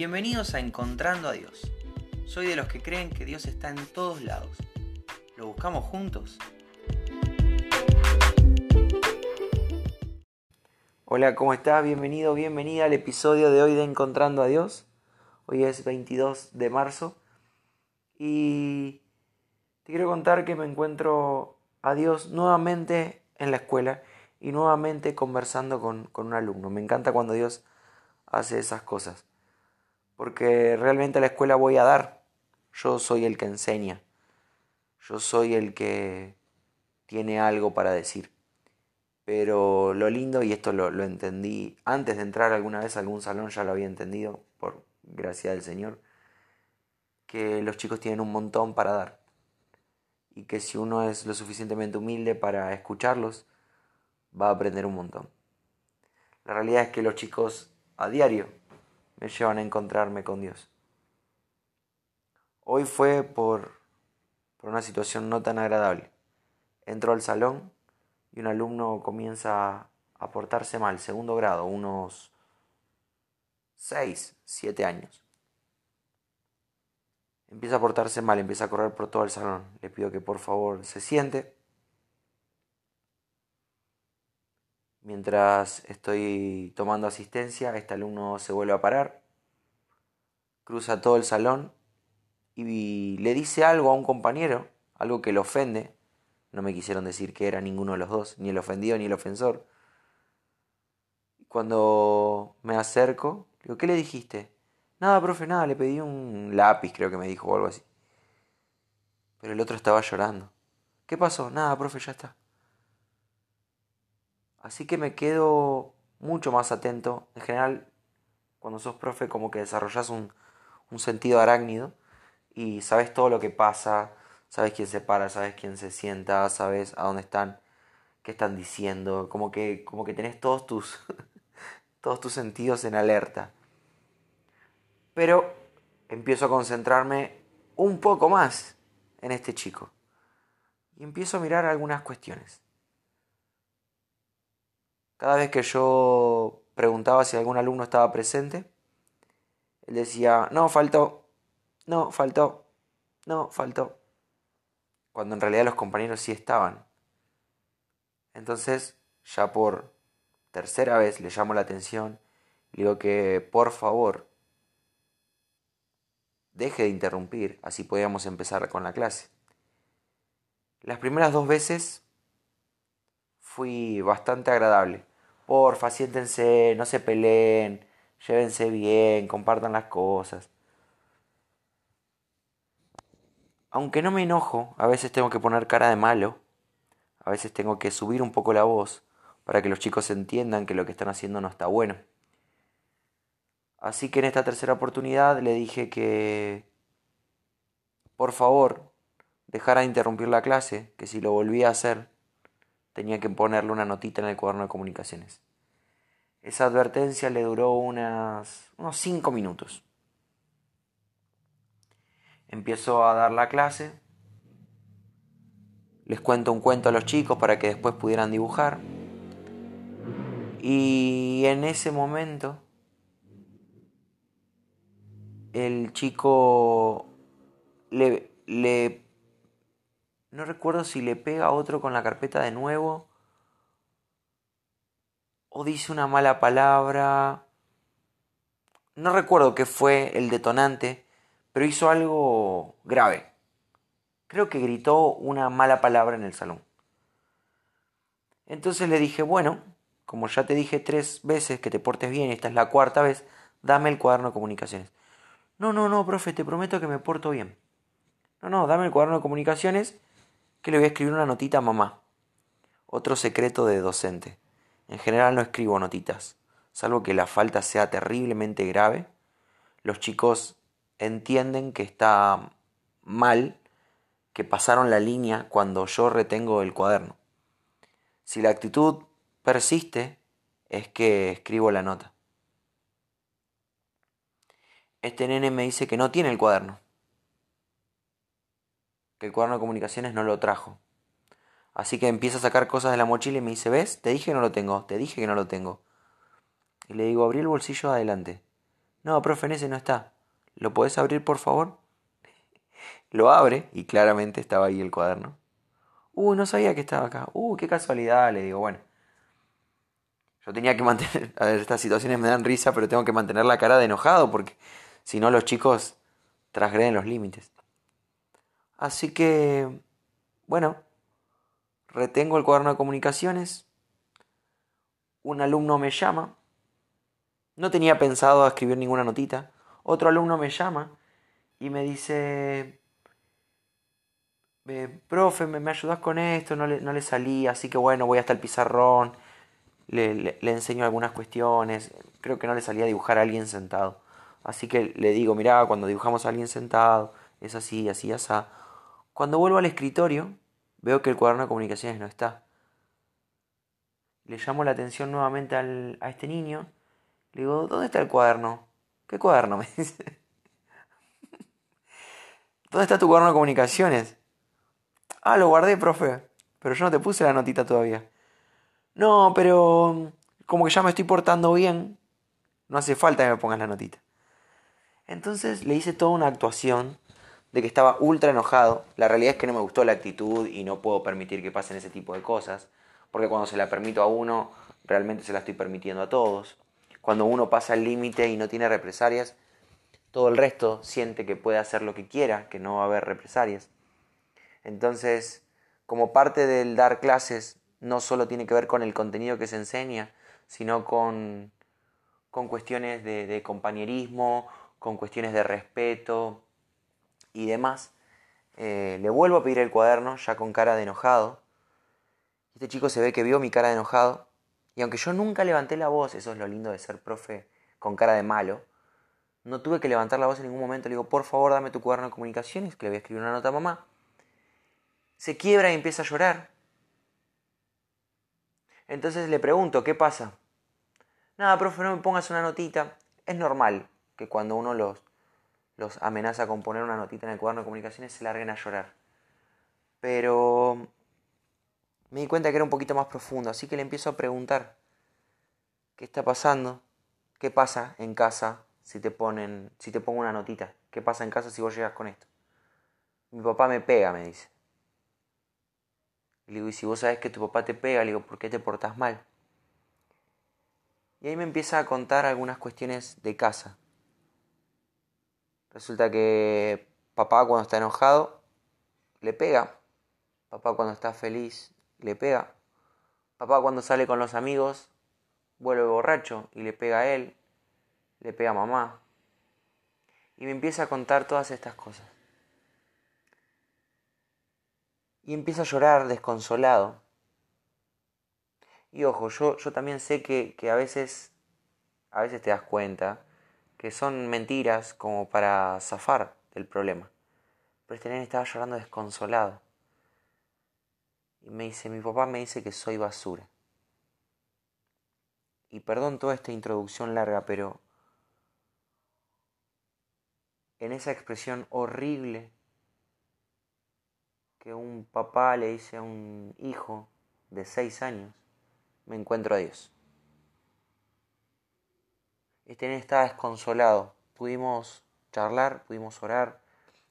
Bienvenidos a Encontrando a Dios. Soy de los que creen que Dios está en todos lados. ¿Lo buscamos juntos? Hola, ¿cómo estás? Bienvenido, bienvenida al episodio de hoy de Encontrando a Dios. Hoy es 22 de marzo y te quiero contar que me encuentro a Dios nuevamente en la escuela y nuevamente conversando con, con un alumno. Me encanta cuando Dios hace esas cosas porque realmente a la escuela voy a dar. Yo soy el que enseña. Yo soy el que tiene algo para decir. Pero lo lindo, y esto lo, entendí antes de entrar alguna vez a algún salón, ya lo había entendido, por gracia del Señor, que los chicos tienen un montón para dar. Y que si uno es lo suficientemente humilde para escucharlos, va a aprender un montón. La realidad es que los chicos a diario me llevan a encontrarme con Dios. Hoy fue por, por una situación no tan agradable. Entro al salón y un alumno comienza a portarse mal, segundo grado, unos 6, 7 años. Empieza a portarse mal, empieza a correr por todo el salón. Le pido que por favor se siente. Mientras estoy tomando asistencia, este alumno se vuelve a parar, cruza todo el salón y le dice algo a un compañero, algo que le ofende. No me quisieron decir que era ninguno de los dos, ni el ofendido ni el ofensor. Cuando me acerco, digo, ¿qué le dijiste? Nada, profe, nada, le pedí un lápiz, creo que me dijo o algo así. Pero el otro estaba llorando. ¿Qué pasó? Nada, profe, ya está. Así que me quedo mucho más atento. En general, cuando sos profe, como que desarrollas un, sentido arácnido y sabes todo lo que pasa, sabes quién se para, sabes quién se sienta, sabes a dónde están, qué están diciendo, como que, como que tenés todos tus, todos tus sentidos en alerta. Pero empiezo a concentrarme un poco más en este chico y empiezo a mirar algunas cuestiones. Cada vez que yo preguntaba si algún alumno estaba presente, él decía, no, faltó, no, faltó, no, faltó. Cuando en realidad los compañeros sí estaban. Entonces, ya por tercera vez le llamo la atención, le digo que por favor deje de interrumpir, así podíamos empezar con la clase. Las primeras dos veces fui bastante agradable porfa, siéntense, no se peleen, llévense bien, compartan las cosas. Aunque no me enojo, a veces tengo que poner cara de malo, a veces tengo que subir un poco la voz para que los chicos entiendan que lo que están haciendo no está bueno. Así que en esta tercera oportunidad le dije que, por favor, dejara de interrumpir la clase, que si lo volvía a hacer, tenía que ponerle una notita en el cuaderno de comunicaciones. Esa advertencia le duró unas, unos 5 minutos. Empiezo a dar la clase, les cuento un cuento a los chicos para que después pudieran dibujar. Y en ese momento el chico le, le no recuerdo si le pega a otro con la carpeta de nuevo. O dice una mala palabra. No recuerdo qué fue el detonante, pero hizo algo grave. Creo que gritó una mala palabra en el salón. Entonces le dije, bueno, como ya te dije tres veces que te portes bien y esta es la cuarta vez, dame el cuaderno de comunicaciones. No, no, no, profe, te prometo que me porto bien. No, no, dame el cuaderno de comunicaciones que le voy a escribir una notita a mamá. Otro secreto de docente. En general no escribo notitas, salvo que la falta sea terriblemente grave. Los chicos entienden que está mal, que pasaron la línea cuando yo retengo el cuaderno. Si la actitud persiste, es que escribo la nota. Este nene me dice que no tiene el cuaderno que el cuaderno de comunicaciones no lo trajo. Así que empieza a sacar cosas de la mochila y me dice, ¿ves? Te dije que no lo tengo, te dije que no lo tengo. Y le digo, abrí el bolsillo adelante. No, profe, en ese no está. ¿Lo podés abrir, por favor? Lo abre y claramente estaba ahí el cuaderno. Uy, no sabía que estaba acá. Uy, qué casualidad, le digo, bueno. Yo tenía que mantener, a ver, estas situaciones me dan risa, pero tengo que mantener la cara de enojado porque si no los chicos transgreden los límites. Así que, bueno, retengo el cuaderno de comunicaciones. Un alumno me llama. No tenía pensado escribir ninguna notita. Otro alumno me llama y me dice, profe, ¿me, ayudas con esto? No le, no le salí, así que bueno, voy hasta el pizarrón le, enseño algunas cuestiones, creo que no le salía dibujar a alguien sentado. Así que le digo, mirá, cuando dibujamos a alguien sentado, es así, así, así. Cuando vuelvo al escritorio, veo que el cuaderno de comunicaciones no está. Le llamo la atención nuevamente al, a este niño. Le digo, ¿dónde está el cuaderno? ¿Qué cuaderno? Me dice. ¿Dónde está tu cuaderno de comunicaciones? Ah, lo guardé, profe. Pero yo no te puse la notita todavía. No, pero como que ya me estoy portando bien, no hace falta que me pongas la notita. Entonces le hice toda una actuación de que estaba ultra enojado. La realidad es que no me gustó la actitud y no puedo permitir que pasen ese tipo de cosas, porque cuando se la permito a uno, realmente se la estoy permitiendo a todos. Cuando uno pasa el límite y no tiene represalias, todo el resto siente que puede hacer lo que quiera, que no va a haber represalias. Entonces, como parte del dar clases, no solo tiene que ver con el contenido que se enseña, sino con, con cuestiones de, compañerismo, con cuestiones de respeto y demás. Eh, le vuelvo a pedir el cuaderno ya con cara de enojado. Este chico se ve que vio mi cara de enojado. Y aunque yo nunca levanté la voz, eso es lo lindo de ser profe con cara de malo, no tuve que levantar la voz en ningún momento. Le digo, por favor, dame tu cuaderno de comunicaciones, que le voy a escribir una nota a mamá. Se quiebra y empieza a llorar. Entonces le pregunto, ¿qué pasa? Nada, profe, no me pongas una notita. Es normal que cuando uno los, los amenaza con poner una notita en el cuaderno de comunicaciones se larguen a llorar. Pero me di cuenta que era un poquito más profundo, así que le empiezo a preguntar, ¿qué está pasando? ¿Qué pasa en casa si te ponen, si te pongo una notita? ¿Qué pasa en casa si vos llegas con esto? Mi papá me pega, me dice. Le digo, y si vos sabes que tu papá te pega, le digo, ¿por qué te portas mal? Y ahí me empieza a contar algunas cuestiones de casa. Resulta que papá cuando está enojado le pega. Papá cuando está feliz le pega. Papá cuando sale con los amigos vuelve borracho y le pega a él. Le pega a mamá. Y me empieza a contar todas estas cosas. y empieza a llorar desconsolado. Y ojo, yo, yo también sé que, que a veces, a veces te das cuenta que son mentiras como para zafar del problema. Pero este nene estaba llorando desconsolado. Y me dice, mi papá me dice que soy basura. Y perdón toda esta introducción larga, pero en esa expresión horrible que un papá le dice a un hijo de seis años, me encuentro a Dios. Este estaba desconsolado. Pudimos charlar, pudimos orar.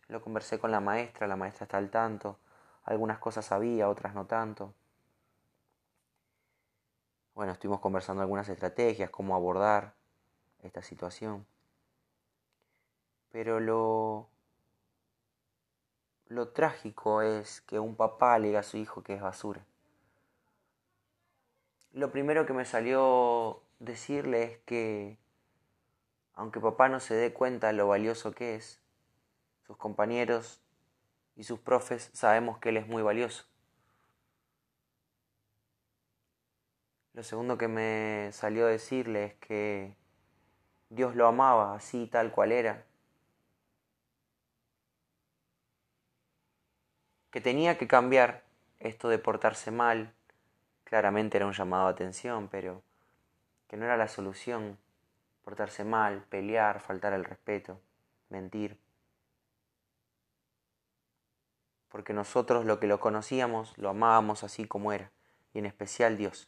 Lo conversé con la maestra, la maestra está al tanto. Algunas cosas sabía, otras no tanto. Bueno, estuvimos conversando algunas estrategias, cómo abordar esta situación. Pero lo, lo trágico es que un papá le diga a su hijo que es basura. Lo primero que me salió decirle es que, aunque papá no se dé cuenta lo valioso que es, sus compañeros y sus profes sabemos que él es muy valioso. Lo segundo que me salió decirle es que Dios lo amaba así tal cual era que tenía que cambiar esto de portarse mal. Claramente era un llamado de atención, pero que no era la solución. Portarse mal, pelear, faltar al respeto, mentir. Porque nosotros lo que lo conocíamos lo amábamos así como era, y en especial Dios.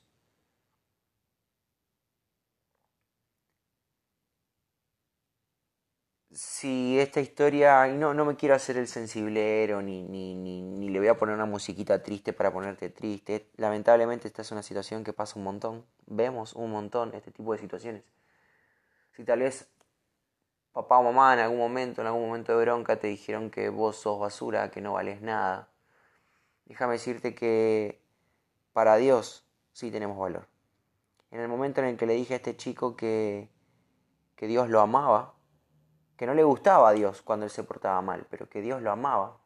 si esta historia, y no, no me quiero hacer el sensiblero, ni, ni, ni, ni, le voy a poner una musiquita triste para ponerte triste. Lamentablemente esta es una situación que pasa un montón. Vemos un montón este tipo de situaciones. Si tal vez papá o mamá en algún momento, en algún momento de bronca, te dijeron que vos sos basura, que no vales nada. Déjame decirte que para Dios sí tenemos valor. En el momento en el que le dije a este chico que, que Dios lo amaba, que no le gustaba a Dios cuando él se portaba mal, pero que Dios lo amaba,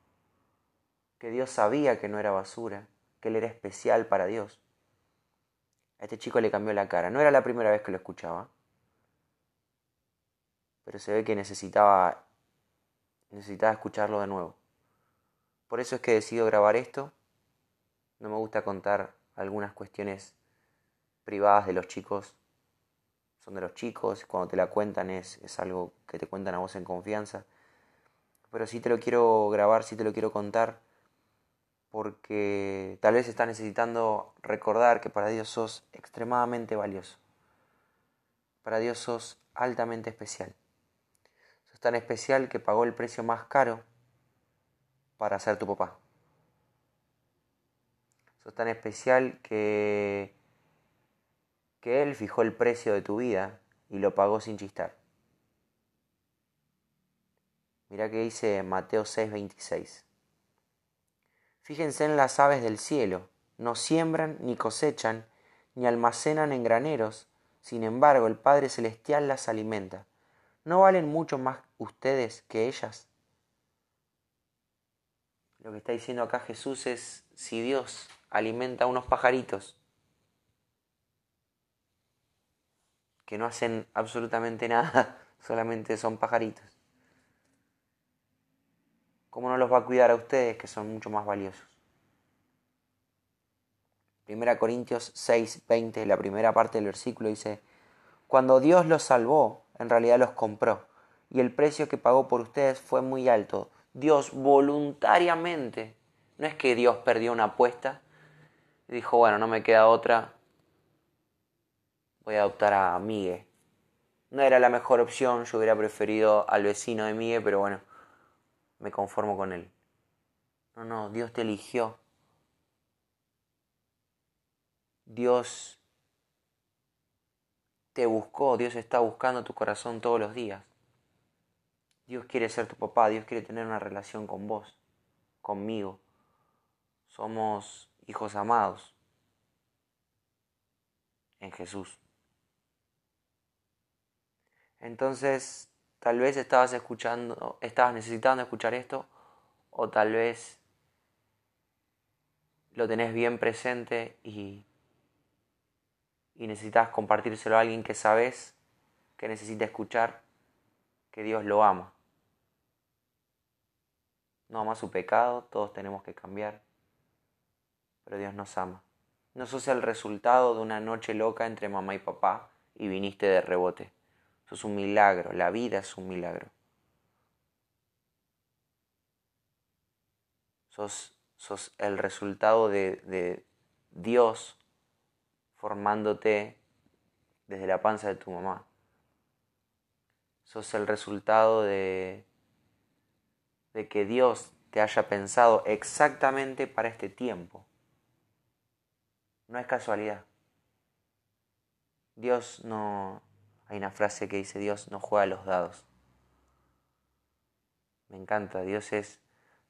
que Dios sabía que no era basura, que él era especial para Dios. A este chico le cambió la cara. No era la primera vez que lo escuchaba, pero se ve que necesitaba necesitaba escucharlo de nuevo. Por eso es que decido grabar esto. No me gusta contar algunas cuestiones privadas de los chicos son de los chicos, cuando te la cuentan es, es algo que te cuentan a vos en confianza. Pero sí te lo quiero grabar, sí te lo quiero contar, porque tal vez estás necesitando recordar que para Dios sos extremadamente valioso. Para Dios sos altamente especial. Tan especial que pagó el precio más caro para ser tu papá. Sos tan especial que que Él fijó el precio de tu vida y lo pagó sin chistar. Mira que dice Mateo 6:26. Fíjense en las aves del cielo, no siembran ni cosechan, ni almacenan en graneros, sin embargo el Padre Celestial las alimenta. ¿No valen mucho más ustedes que ellas? Lo que está diciendo acá Jesús es, si Dios alimenta a unos pajaritos, que no hacen absolutamente nada, solamente son pajaritos. ¿Cómo no los va a cuidar a ustedes que son mucho más valiosos? Primera Corintios 6, 20, la primera parte del versículo dice, Cuando Dios los salvó, en realidad los compró, y el precio que pagó por ustedes fue muy alto. Dios voluntariamente, no es que Dios perdió una apuesta, dijo, bueno, no me queda otra, voy a adoptar a Migue. No era la mejor opción, yo hubiera preferido al vecino de Migue, pero bueno, me conformo con él. No, no, Dios te eligió. Dios te buscó, Dios está buscando tu corazón todos los días. Dios quiere ser tu papá, Dios quiere tener una relación con vos, conmigo. Somos hijos amados en Jesús. Entonces, tal vez estabas escuchando, estabas necesitando escuchar esto, o tal vez lo tenés bien presente y, y necesitas compartírselo a alguien que sabes que necesita escuchar que Dios lo ama. No ama su pecado, todos tenemos que cambiar, pero Dios nos ama. No sos el resultado de una noche loca entre mamá y papá y viniste de rebote. Eso es un milagro, la vida es un milagro. Sos, sos el resultado de, de Dios formándote desde la panza de tu mamá. Sos el resultado de, de que Dios te haya pensado exactamente para este tiempo. No es casualidad. Dios no, hay una frase que dice Dios no juega los dados. Me encanta, Dios es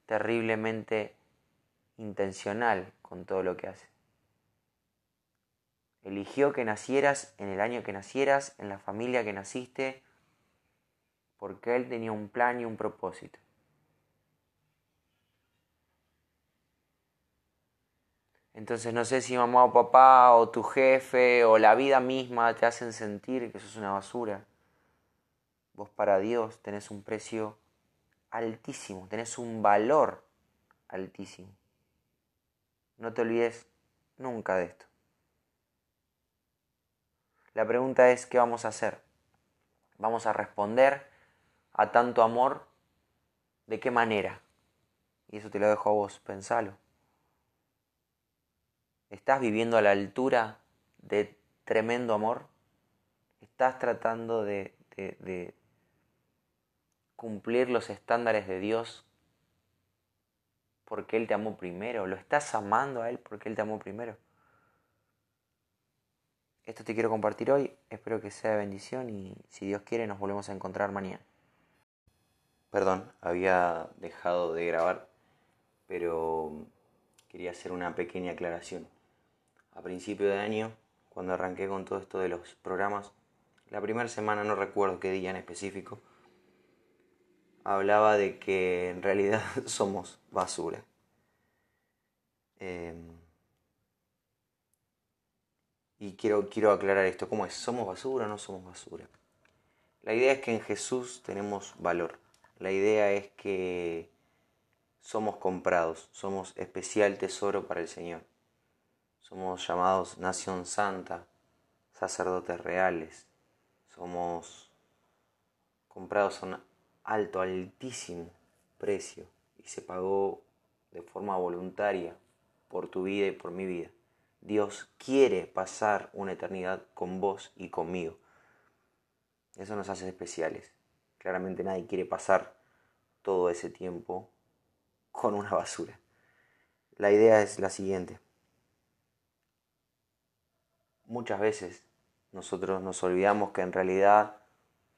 terriblemente intencional con todo lo que hace. Eligió que nacieras en el año que nacieras, en la familia que naciste, porque Él tenía un plan y un propósito. Entonces no sé si mamá o papá o tu jefe o la vida misma te hacen sentir que sos una basura. Vos para Dios tenés un precio altísimo, tenés un valor altísimo. No te olvides nunca de esto. La pregunta es, ¿qué vamos a hacer? ¿Vamos a responder a tanto amor? ¿De qué manera? Y eso te lo dejo a vos, pensalo. ¿Estás viviendo a la altura de tremendo amor? ¿Estás tratando de, cumplir los estándares de Dios porque Él te amó primero? ¿Lo estás amando a Él porque Él te amó primero? Esto te quiero compartir hoy, espero que sea de bendición y si Dios quiere nos volvemos a encontrar mañana. Perdón, había dejado de grabar, pero quería hacer una pequeña aclaración. A principio de año, cuando arranqué con todo esto de los programas, la primera semana, no recuerdo qué día en específico, hablaba de que en realidad somos basura. Em, y quiero, quiero aclarar esto, ¿cómo es? ¿Somos basura o no somos basura? La idea es que en Jesús tenemos valor. La idea es que somos comprados, somos especial tesoro para el Señor. Somos llamados nación santa, sacerdotes reales. Somos comprados a un alto, altísimo precio y se pagó de forma voluntaria por tu vida y por mi vida. Dios quiere pasar una eternidad con vos y conmigo. Eso nos hace especiales. Claramente nadie quiere pasar todo ese tiempo con una basura. La idea es la siguiente. Muchas veces nosotros nos olvidamos que en realidad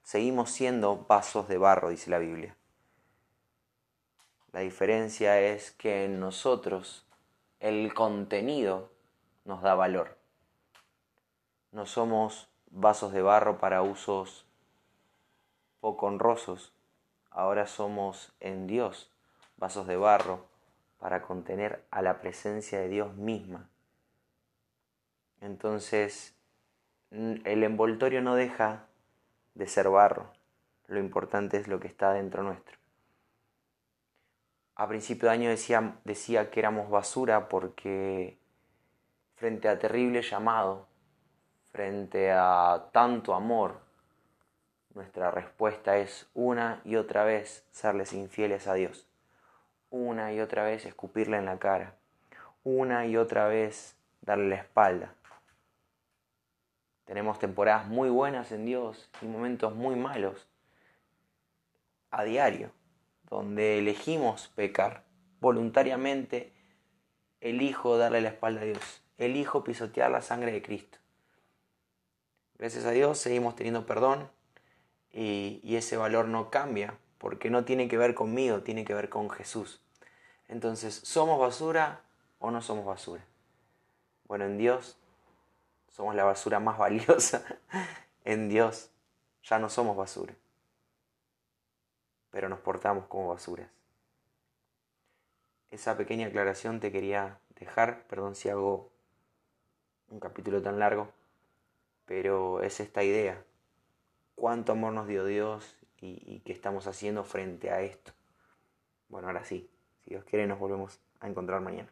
seguimos siendo vasos de barro, dice la Biblia. La diferencia es que en nosotros el contenido nos da valor. No somos vasos de barro para usos poco honrosos, ahora somos en Dios vasos de barro para contener a la presencia de Dios misma. Entonces, el envoltorio no deja de ser barro, lo importante es lo que está dentro nuestro. A principio de año decía, decía que éramos basura porque frente a terrible llamado, frente a tanto amor, nuestra respuesta es una y otra vez serles infieles a Dios, una y otra vez escupirle en la cara, una y otra vez darle la espalda. Tenemos temporadas muy buenas en Dios y momentos muy malos a diario, donde elegimos pecar voluntariamente, elijo darle la espalda a Dios elijo pisotear la sangre de Cristo. Gracias a Dios seguimos teniendo perdón y, y, ese valor no cambia porque no tiene que ver conmigo, tiene que ver con Jesús. Entonces, ¿somos basura o no somos basura? Bueno, en Dios somos la basura más valiosa. en Dios ya no somos basura, pero nos portamos como basuras. Esa pequeña aclaración te quería dejar, perdón si hago un capítulo tan largo, pero es esta idea. Cuánto amor nos dio Dios y, qué estamos haciendo frente a esto. Bueno, ahora sí, si Dios quiere nos volvemos a encontrar mañana.